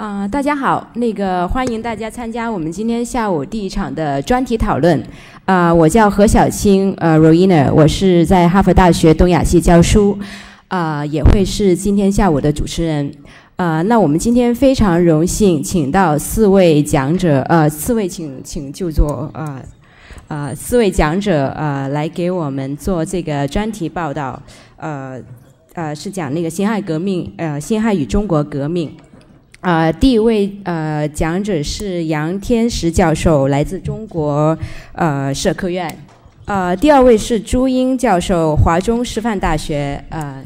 啊，大家好，那个欢迎大家参加我们今天下午第一场的专题讨论。啊，我叫何小青，呃，Roina，我是在哈佛大学东亚系教书，啊，也会是今天下午的主持人。啊，那我们今天非常荣幸请到四位讲者，呃，四位请请就坐，啊，啊，四位讲者，呃，来给我们做这个专题报道，呃，呃，是讲那个辛亥革命，呃，辛亥与中国革命。啊，第一位呃讲者是杨天石教授，来自中国呃社科院。啊，第二位是朱英教授，华中师范大学。呃，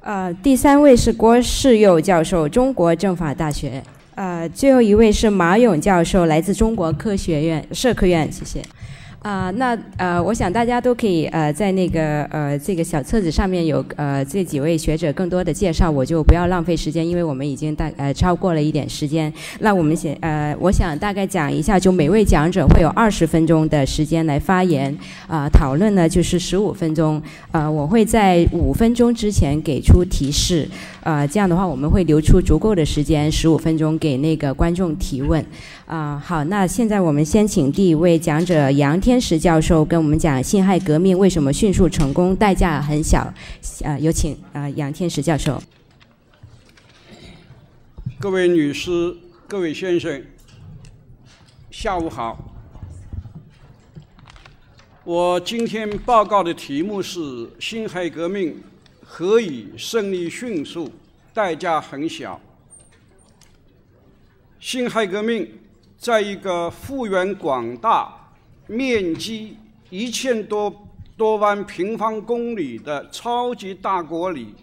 呃，第三位是郭世佑教授，中国政法大学。呃，最后一位是马勇教授，来自中国科学院社科院。谢谢。啊，那呃，我想大家都可以呃，在那个呃这个小册子上面有呃这几位学者更多的介绍，我就不要浪费时间，因为我们已经大呃超过了一点时间。那我们先呃，我想大概讲一下，就每位讲者会有二十分钟的时间来发言，啊，讨论呢就是十五分钟，呃，我会在五分钟之前给出提示，啊，这样的话我们会留出足够的时间，十五分钟给那个观众提问。啊，好，那现在我们先请第一位讲者杨天石教授跟我们讲辛亥革命为什么迅速成功，代价很小。啊，有请啊杨天石教授。各位女士、各位先生，下午好。我今天报告的题目是辛亥革命何以胜利迅速，代价很小。辛亥革命。在一个幅员广大、面积一千多多万平方公里的超级大国里，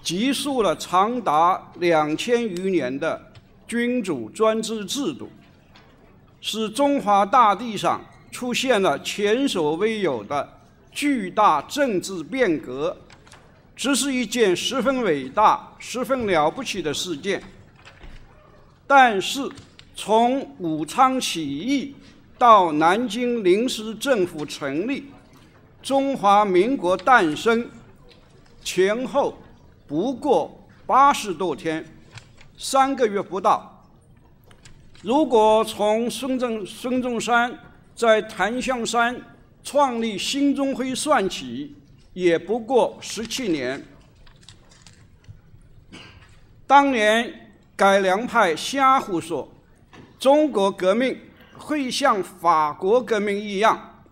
结束了长达两千余年的君主专制制度，使中华大地上出现了前所未有的巨大政治变革，这是一件十分伟大、十分了不起的事件。但是，从武昌起义到南京临时政府成立，中华民国诞生，前后不过八十多天，三个月不到。如果从孙中孙中山在檀香山创立兴中会算起，也不过十七年。当年改良派瞎胡说。中国革命会像法国革命一样，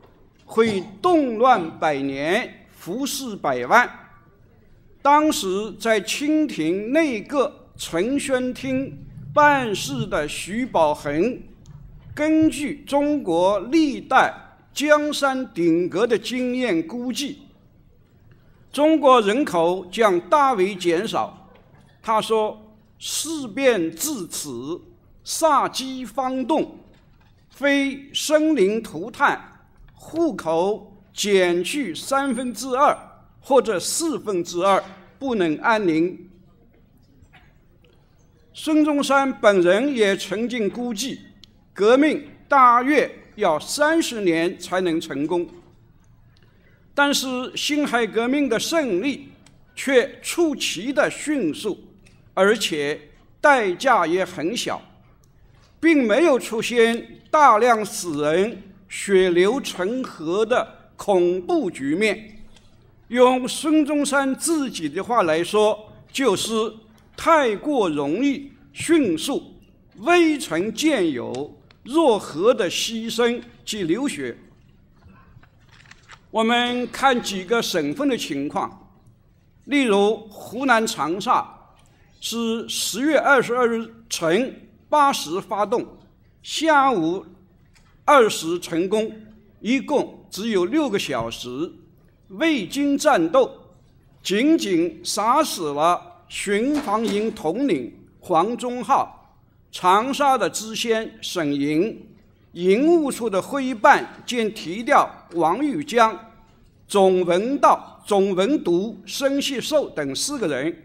会动乱百年，福祸百万。当时在清廷内阁承宣厅办事的徐宝恒，根据中国历代江山鼎革的经验估计，中国人口将大为减少。他说：“事变至此。”杀鸡方动，非生灵涂炭，户口减去三分之二或者四分之二，不能安宁。孙中山本人也曾经估计，革命大约要三十年才能成功。但是辛亥革命的胜利却出奇的迅速，而且代价也很小。并没有出现大量死人、血流成河的恐怖局面。用孙中山自己的话来说，就是太过容易、迅速、未曾见有、若何的牺牲及流血。我们看几个省份的情况，例如湖南长沙是十月二十二日晨。八时发动，下午二时成功，一共只有六个小时，未经战斗，仅仅杀死了巡防营统领黄忠浩、长沙的知县沈莹、营务处的徽办兼提调王玉江、总文道、总文读申锡寿等四个人，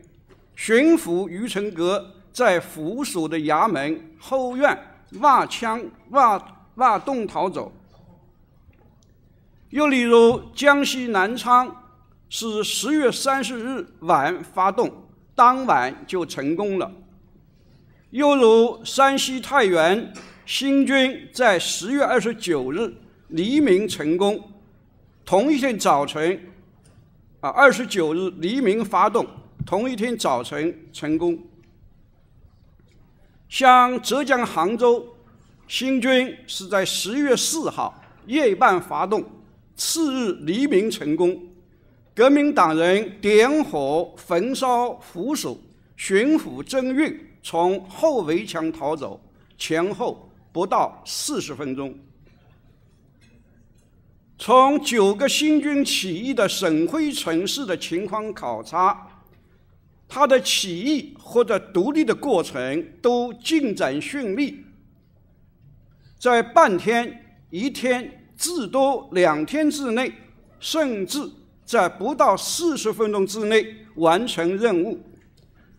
巡抚于成阁。在府署的衙门后院挖枪挖挖洞逃走。又例如江西南昌是十月三十日晚发动，当晚就成功了。又如山西太原新军在十月二十九日黎明成功，同一天早晨，啊，二十九日黎明发动，同一天早晨成功。像浙江杭州新军是在十月四号夜半发动，次日黎明成功。革命党人点火焚烧扶手，巡抚曾运从后围墙逃走，前后不到四十分钟。从九个新军起义的省会城市的情况考察，它的起义或者独立的过程都进展顺利，在半天、一天，至多两天之内，甚至。在不到四十分钟之内完成任务，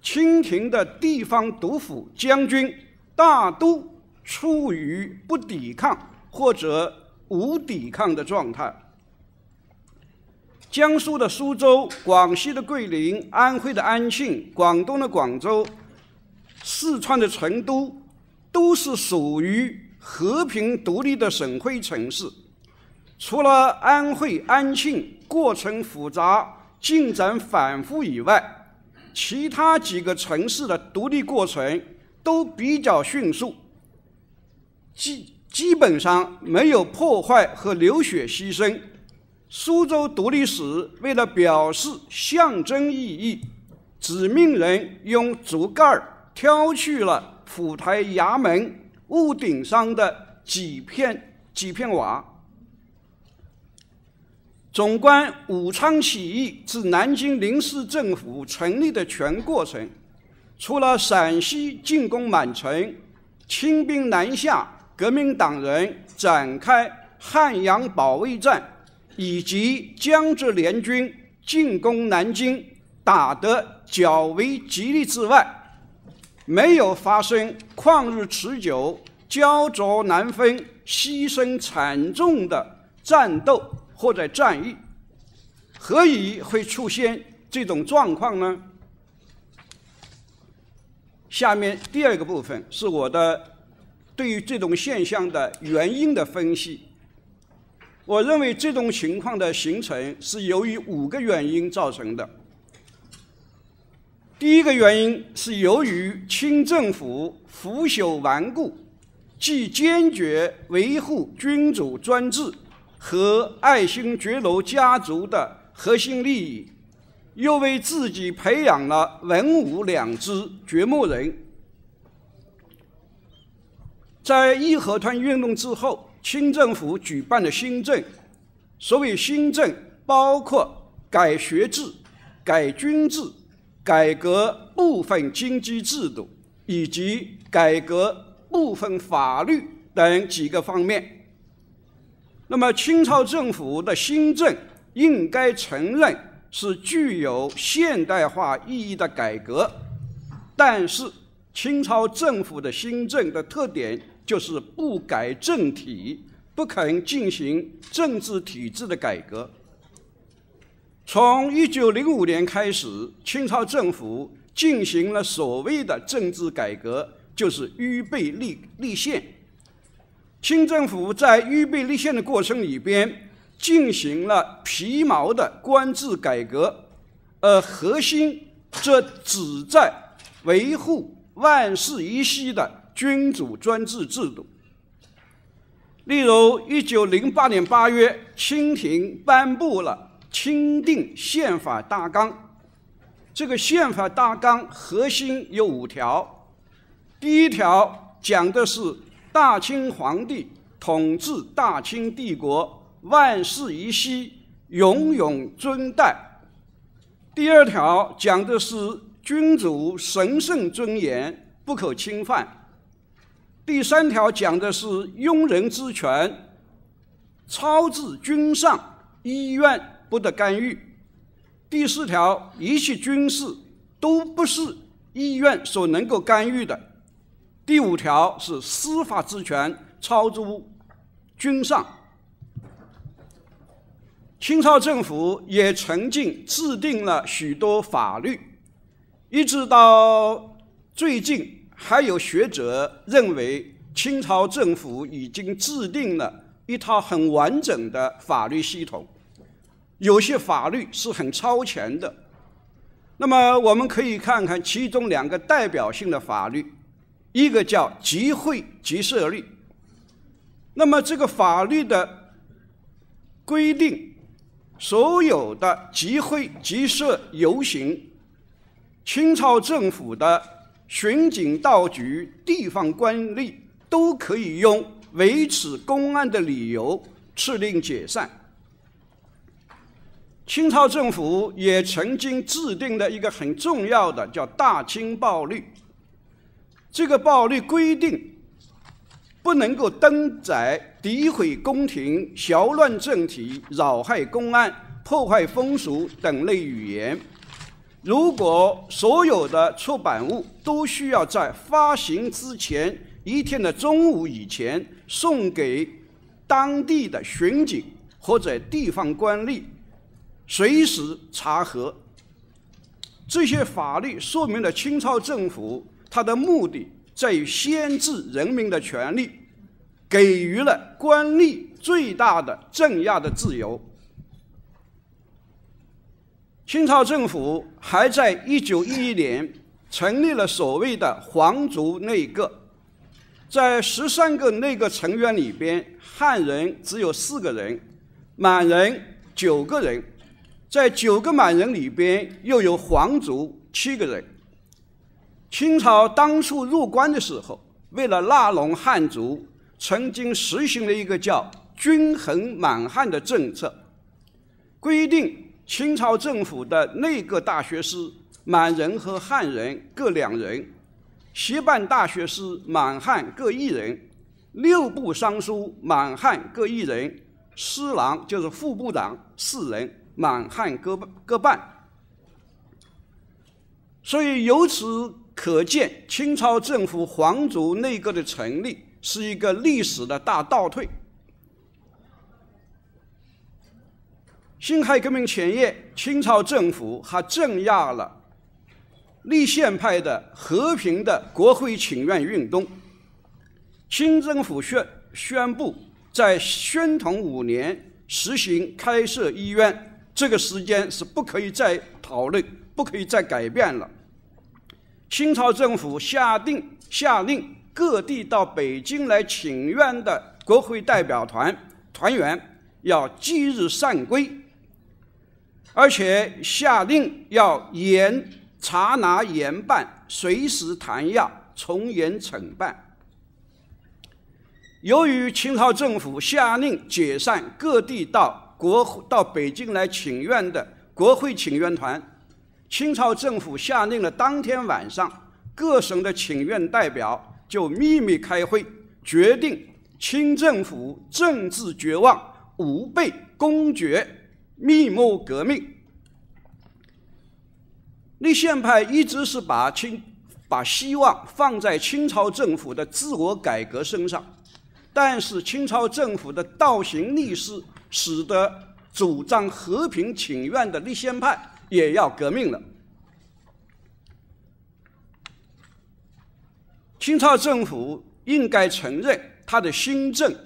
清廷的地方督府将军大都处于不抵抗或者无抵抗的状态。江苏的苏州、广西的桂林、安徽的安庆、广东的广州、四川的成都，都是属于和平独立的省会城市。除了安徽安庆过程复杂、进展反复以外，其他几个城市的独立过程都比较迅速，基基本上没有破坏和流血牺牲。苏州独立时，为了表示象征意义，指命人用竹竿挑去了府台衙门屋顶上的几片几片瓦。纵观武昌起义至南京临时政府成立的全过程，除了陕西进攻满城、清兵南下、革命党人展开汉阳保卫战，以及江浙联军进攻南京打得较为激烈之外，没有发生旷日持久、焦灼难分、牺牲惨重的战斗。或者战役，何以会出现这种状况呢？下面第二个部分是我的对于这种现象的原因的分析。我认为这种情况的形成是由于五个原因造成的。第一个原因是由于清政府腐朽顽固，既坚决维护君主专制。和爱新觉罗家族的核心利益，又为自己培养了文武两支掘墓人。在义和团运动之后，清政府举办的新政，所谓新政包括改学制、改军制、改革部分经济制度以及改革部分法律等几个方面。那么，清朝政府的新政应该承认是具有现代化意义的改革，但是清朝政府的新政的特点就是不改政体，不肯进行政治体制的改革。从一九零五年开始，清朝政府进行了所谓的政治改革，就是预备立立宪。清政府在预备立宪的过程里边，进行了皮毛的官制改革，而核心则旨在维护万世一系的君主专制制度。例如，一九零八年八月，清廷颁布了《钦定宪法大纲》，这个宪法大纲核心有五条，第一条讲的是。大清皇帝统治大清帝国，万世一系，永永尊代。第二条讲的是君主神圣尊严不可侵犯。第三条讲的是庸人之权，超至君上，医院不得干预。第四条，一切军事都不是医院所能够干预的。第五条是司法之权超诸君上。清朝政府也曾经制定了许多法律，一直到最近还有学者认为，清朝政府已经制定了一套很完整的法律系统，有些法律是很超前的。那么，我们可以看看其中两个代表性的法律，一个叫《集会集社律》。那么，这个法律的规定，所有的集会、集社、游行，清朝政府的巡警、道局、地方官吏都可以用维持公安的理由敕令解散。清朝政府也曾经制定了一个很重要的叫《大清报律》，这个报律规定，不能够登载诋毁宫廷、淆乱政体、扰害公安、破坏风俗等类语言。如果所有的出版物都需要在发行之前一天的中午以前送给当地的巡警或者地方官吏。随时查核，这些法律说明了清朝政府它的目的在于限制人民的权利，给予了官吏最大的镇压的自由。清朝政府还在一九一一年成立了所谓的皇族内阁，在十三个内阁成员里边，汉人只有四个人，满人九个人。在九个满人里边，又有皇族七个人。清朝当初入关的时候，为了拉拢汉族，曾经实行了一个叫“均衡满汉”的政策，规定清朝政府的内阁大学士满人和汉人各两人，协办大学士满汉各一人，六部尚书满汉各一人，司郎就是副部长四人。满汉各各半，所以由此可见，清朝政府皇族内阁的成立是一个历史的大倒退。辛亥革命前夜，清朝政府还镇压了立宪派的和平的国会请愿运动。清政府宣宣布，在宣统五年实行开设医院。这个时间是不可以再讨论，不可以再改变了。清朝政府下定下令，各地到北京来请愿的国会代表团团员要即日散归，而且下令要严查拿严办，随时弹压，从严惩办。由于清朝政府下令解散各地到。国到北京来请愿的国会请愿团，清朝政府下令了，当天晚上各省的请愿代表就秘密开会，决定清政府政治绝望，吾辈公决，密谋革命。立宪派一直是把清把希望放在清朝政府的自我改革身上，但是清朝政府的倒行逆施。使得主张和平请愿的立宪派也要革命了。清朝政府应该承认，他的新政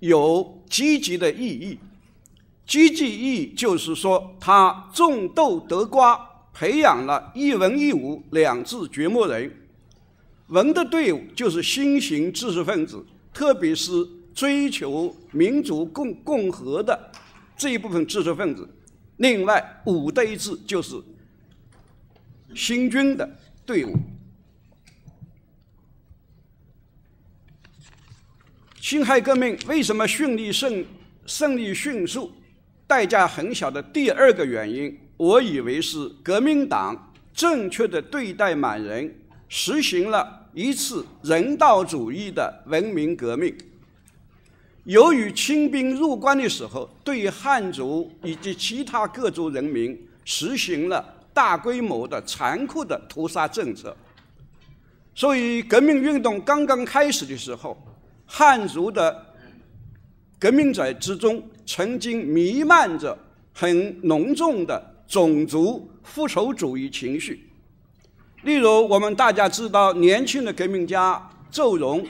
有积极的意义。积极意义就是说，他种豆得瓜，培养了一文一武两字掘墓人。文的队伍就是新型知识分子，特别是。追求民主共共和的这一部分知识分子，另外武的一支就是新军的队伍。辛亥革命为什么顺利胜胜利迅速，代价很小的第二个原因，我以为是革命党正确的对待满人，实行了一次人道主义的文明革命。由于清兵入关的时候，对汉族以及其他各族人民实行了大规模的残酷的屠杀政策，所以革命运动刚刚开始的时候，汉族的革命者之中曾经弥漫着很浓重的种族复仇主义情绪。例如，我们大家知道，年轻的革命家周荣，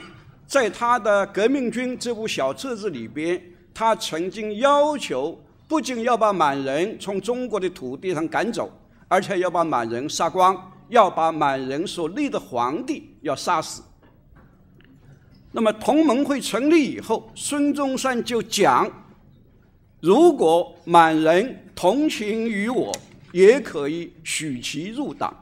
在他的《革命军》这部小册子里边，他曾经要求，不仅要把满人从中国的土地上赶走，而且要把满人杀光，要把满人所立的皇帝要杀死。那么同盟会成立以后，孙中山就讲，如果满人同情于我，也可以许其入党。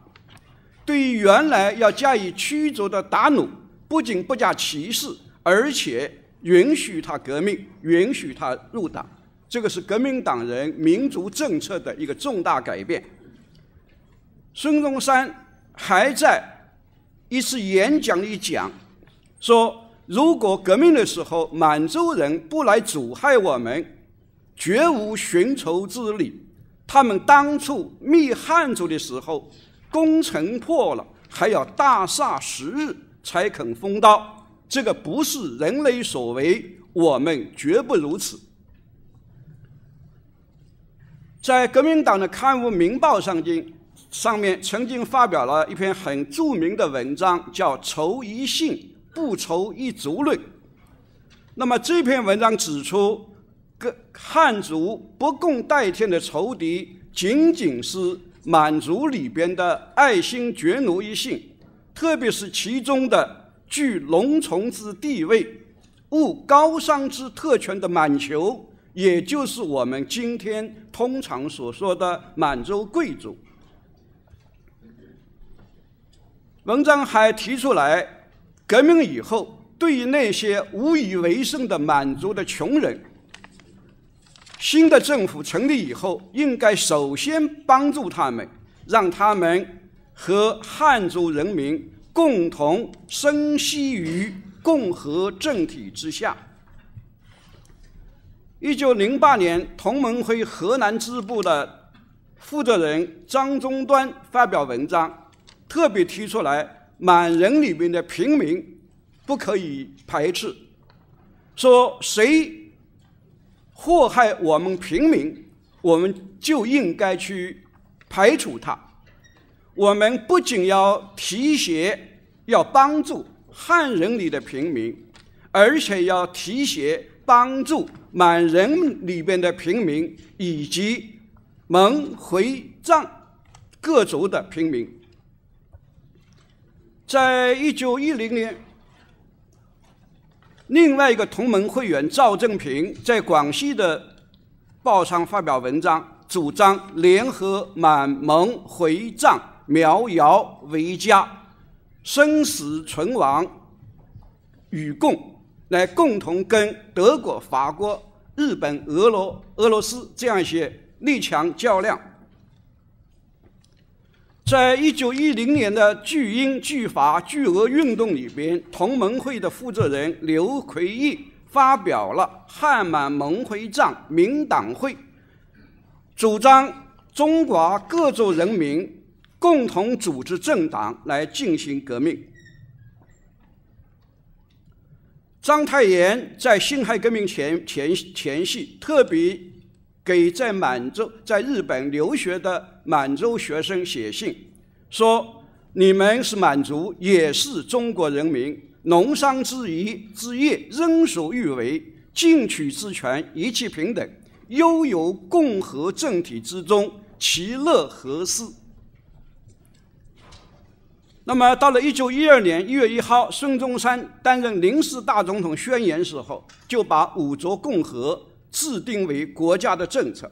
对于原来要加以驱逐的达努，不仅不加歧视，而且允许他革命，允许他入党。这个是革命党人民族政策的一个重大改变。孙中山还在一次演讲里讲，说如果革命的时候满洲人不来阻害我们，绝无寻仇之理。他们当初灭汉族的时候。攻城破了，还要大厦十日才肯封刀，这个不是人类所为，我们绝不如此。在革命党的刊物《民报》上经上面曾经发表了一篇很著名的文章，叫《仇一姓，不仇一族论》。那么这篇文章指出，各汉族不共戴天的仇敌，仅仅是。满族里边的爱新觉罗一姓，特别是其中的具龙从之地位、务高尚之特权的满酋，也就是我们今天通常所说的满洲贵族。文章还提出来，革命以后，对于那些无以为生的满族的穷人。新的政府成立以后，应该首先帮助他们，让他们和汉族人民共同生息于共和政体之下。一九零八年，同盟会河南支部的负责人张宗端发表文章，特别提出来，满人里面的平民不可以排斥，说谁。祸害我们平民，我们就应该去排除他。我们不仅要提携、要帮助汉人里的平民，而且要提携、帮助满人里边的平民以及蒙、回、藏各族的平民。在一九一零年。另外一个同盟会员赵正平在广西的报上发表文章，主张联合满蒙回藏苗瑶为家，生死存亡与共，来共同跟德国、法国、日本、俄罗俄罗斯这样一些列强较量。在一九一零年的拒英、拒法、拒俄运动里边，同盟会的负责人刘奎义发表了汉满蒙回藏民党会，主张中华各族人民共同组织政党来进行革命。章太炎在辛亥革命前前前夕，特别给在满洲在日本留学的。满洲学生写信说：“你们是满族，也是中国人民，农商之宜之业仍属欲为，进取之权一切平等，悠游共和政体之中，其乐何事？”那么，到了一九一二年一月一号，孙中山担任临时大总统宣言时候，就把五族共和制定为国家的政策。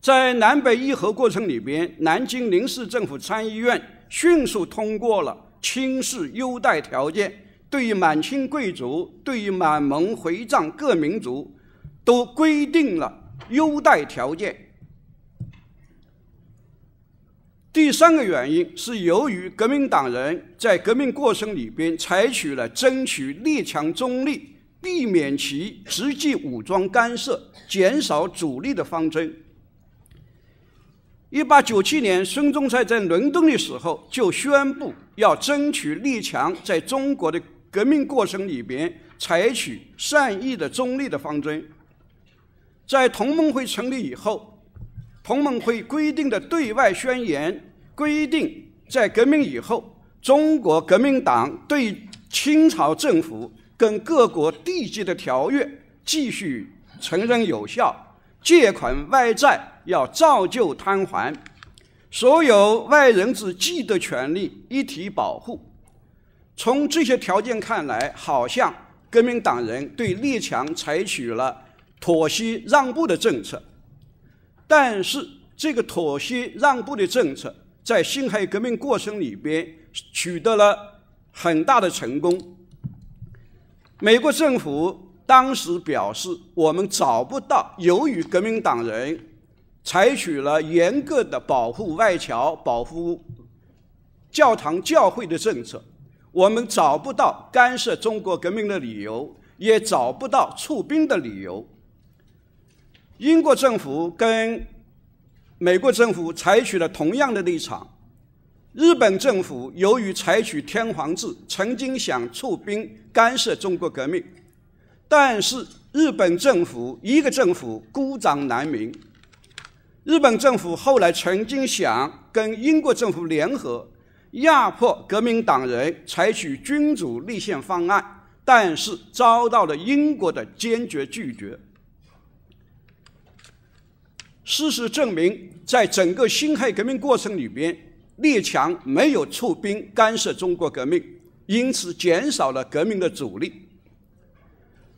在南北议和过程里边，南京临时政府参议院迅速通过了清室优待条件，对于满清贵族、对于满蒙回藏各民族，都规定了优待条件。第三个原因是由于革命党人在革命过程里边采取了争取列强中立、避免其直接武装干涉、减少阻力的方针。一八九七年，孙中山在伦敦的时候就宣布要争取列强在中国的革命过程里边采取善意的中立的方针。在同盟会成立以后，同盟会规定的对外宣言规定在革命以后，中国革命党对清朝政府跟各国缔结的条约继续承认有效，借款外债要照旧摊还，所有外人之既得权利一体保护。从这些条件看来，好像革命党人对列强采取了妥协让步的政策，但是这个妥协让步的政策。在辛亥革命过程里边取得了很大的成功。美国政府当时表示，我们找不到，由于革命党人采取了严格的保护外侨、保护教堂教会的政策，我们找不到干涉中国革命的理由，也找不到出兵的理由。英国政府跟。美国政府采取了同样的立场。日本政府由于采取天皇制，曾经想出兵干涉中国革命，但是日本政府一个政府孤掌难鸣。日本政府后来曾经想跟英国政府联合，压迫革命党人采取君主立宪方案，但是遭到了英国的坚决拒绝。事实证明，在整个辛亥革命过程里边，列强没有出兵干涉中国革命，因此减少了革命的阻力。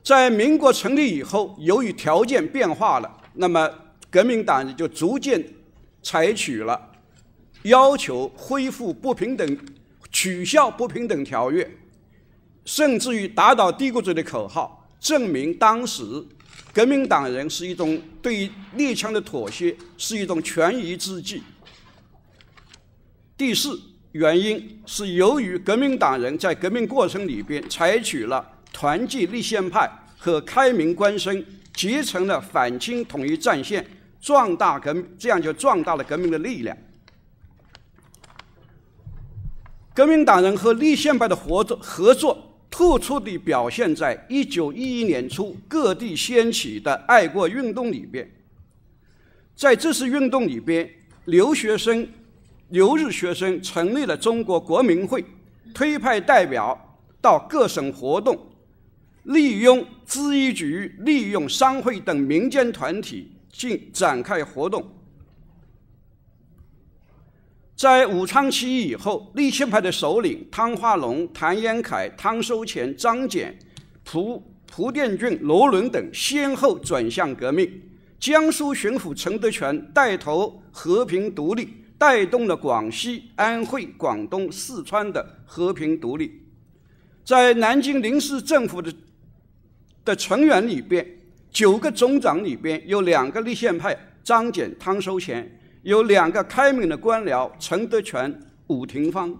在民国成立以后，由于条件变化了，那么革命党人就逐渐采取了要求恢复不平等、取消不平等条约，甚至于打倒帝国主义的口号，证明当时。革命党人是一种对列强的妥协，是一种权宜之计。第四原因是由于革命党人在革命过程里边采取了团结立宪派和开明官绅结成了反清统一战线，壮大革这样就壮大了革命的力量。革命党人和立宪派的合作合作。突出地表现在一九一一年初各地掀起的爱国运动里边。在这次运动里边，留学生、留日学生成立了中国国民会，推派代表到各省活动，利用咨议局、利用商会等民间团体进展开活动。在武昌起义以后，立宪派的首领汤化龙、谭延闿、汤收钱、张謇、蒲蒲殿俊、罗伦等先后转向革命。江苏巡抚陈德全带头和平独立，带动了广西、安徽、广东、四川的和平独立。在南京临时政府的的成员里边，九个总长里边有两个立宪派：张謇、汤收钱。有两个开明的官僚：陈德全、伍廷芳。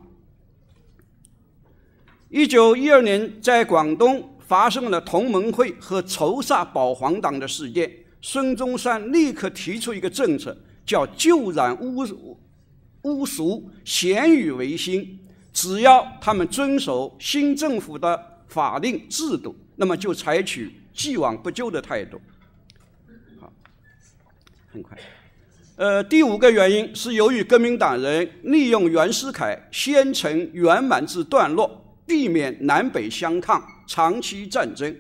一九一二年，在广东发生了同盟会和仇杀保皇党的事件，孙中山立刻提出一个政策，叫“旧染污污俗，咸与维新”。只要他们遵守新政府的法令制度，那么就采取既往不咎的态度。好，很快。呃，第五个原因是由于革命党人利用袁世凯先成圆满之段落，避免南北相抗、长期战争。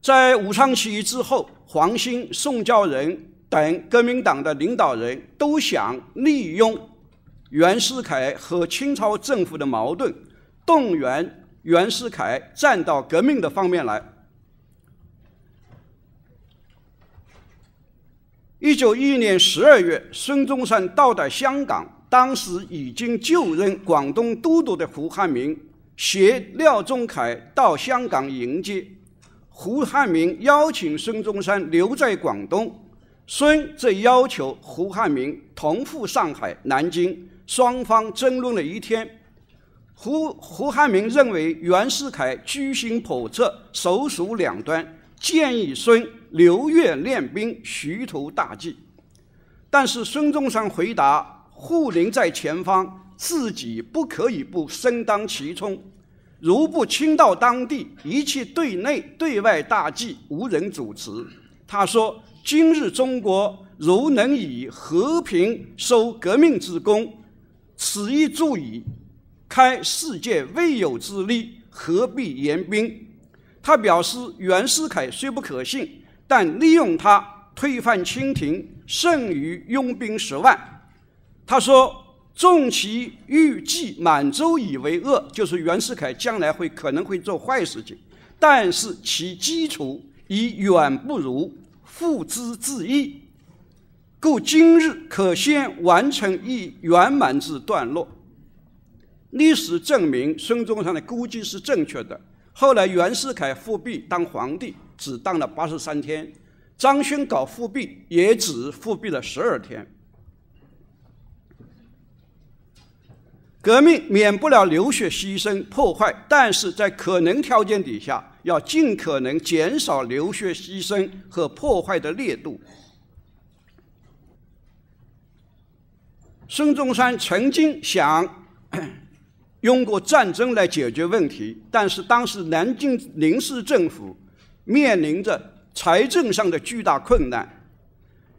在武昌起义之后，黄兴、宋教仁等革命党的领导人都想利用袁世凯和清朝政府的矛盾，动员袁世凯站到革命的方面来。一九一一年十二月，孙中山到达香港，当时已经就任广东都督的胡汉民携廖仲恺到香港迎接。胡汉民邀请孙中山留在广东，孙则要求胡汉民同赴上海、南京。双方争论了一天。胡胡汉民认为袁世凯居心叵测，手鼠两端，建议孙。刘越练兵，徐图大计。但是孙中山回答：“护林在前方，自己不可以不身当其冲。如不亲到当地，一切对内对外大计无人主持。”他说：“今日中国如能以和平收革命之功，此亦足以开世界未有之利，何必言兵？他表示，袁世凯虽不可信，但利用他推翻清廷，胜于拥兵十万。他说：“纵其欲继满洲以为恶，就是袁世凯将来会可能会做坏事情，但是其基础已远不如父之自意，故今日可先完成一圆满之段落。”历史证明，孙中山的估计是正确的。后来袁世凯复辟当皇帝，只当了八十三天；张勋搞复辟，也只复辟了十二天。革命免不了流血牺牲破坏，但是在可能条件底下，要尽可能减少流血牺牲和破坏的烈度。孙中山曾经想。用过战争来解决问题，但是当时南京临时政府面临着财政上的巨大困难。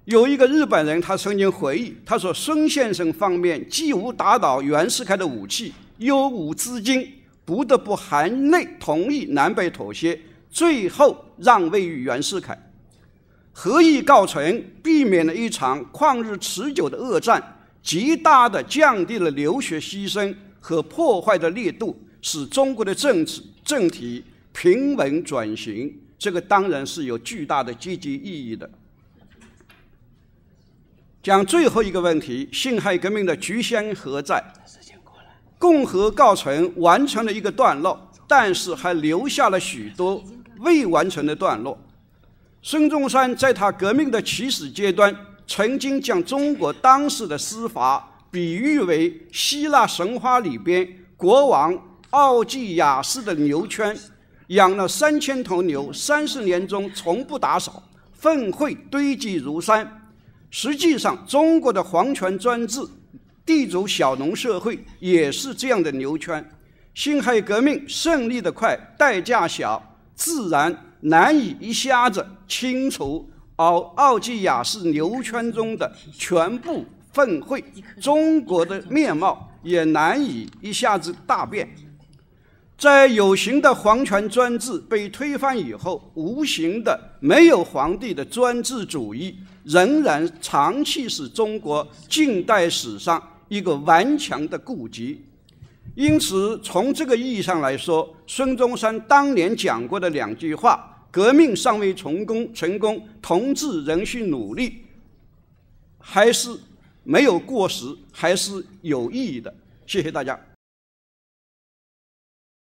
有一个日本人，他曾经回忆，他说：“孙先生方面既无打倒袁世凯的武器，又无资金，不得不含泪同意南北妥协，最后让位于袁世凯。合议告成，避免了一场旷日持久的恶战，极大的降低了流血牺牲。”和破坏的力度，使中国的政治政体平稳转型，这个当然是有巨大的积极意义的。讲最后一个问题，辛亥革命的局限何在？共和告成完成了一个段落，但是还留下了许多未完成的段落。孙中山在他革命的起始阶段，曾经将中国当时的司法。比喻为希腊神话里边国王奥基亚斯的牛圈，养了三千头牛，三十年中从不打扫，粪秽堆积如山。实际上，中国的皇权专制、地主小农社会也是这样的牛圈。辛亥革命胜利的快，代价小，自然难以一下子清除奥奥基亚斯牛圈中的全部。粪秽，中国的面貌也难以一下子大变。在有形的皇权专制被推翻以后，无形的没有皇帝的专制主义仍然长期是中国近代史上一个顽强的顾及。因此，从这个意义上来说，孙中山当年讲过的两句话：“革命尚未成功，成功，同志仍需努力。”还是。没有过时，还是有意义的。谢谢大家。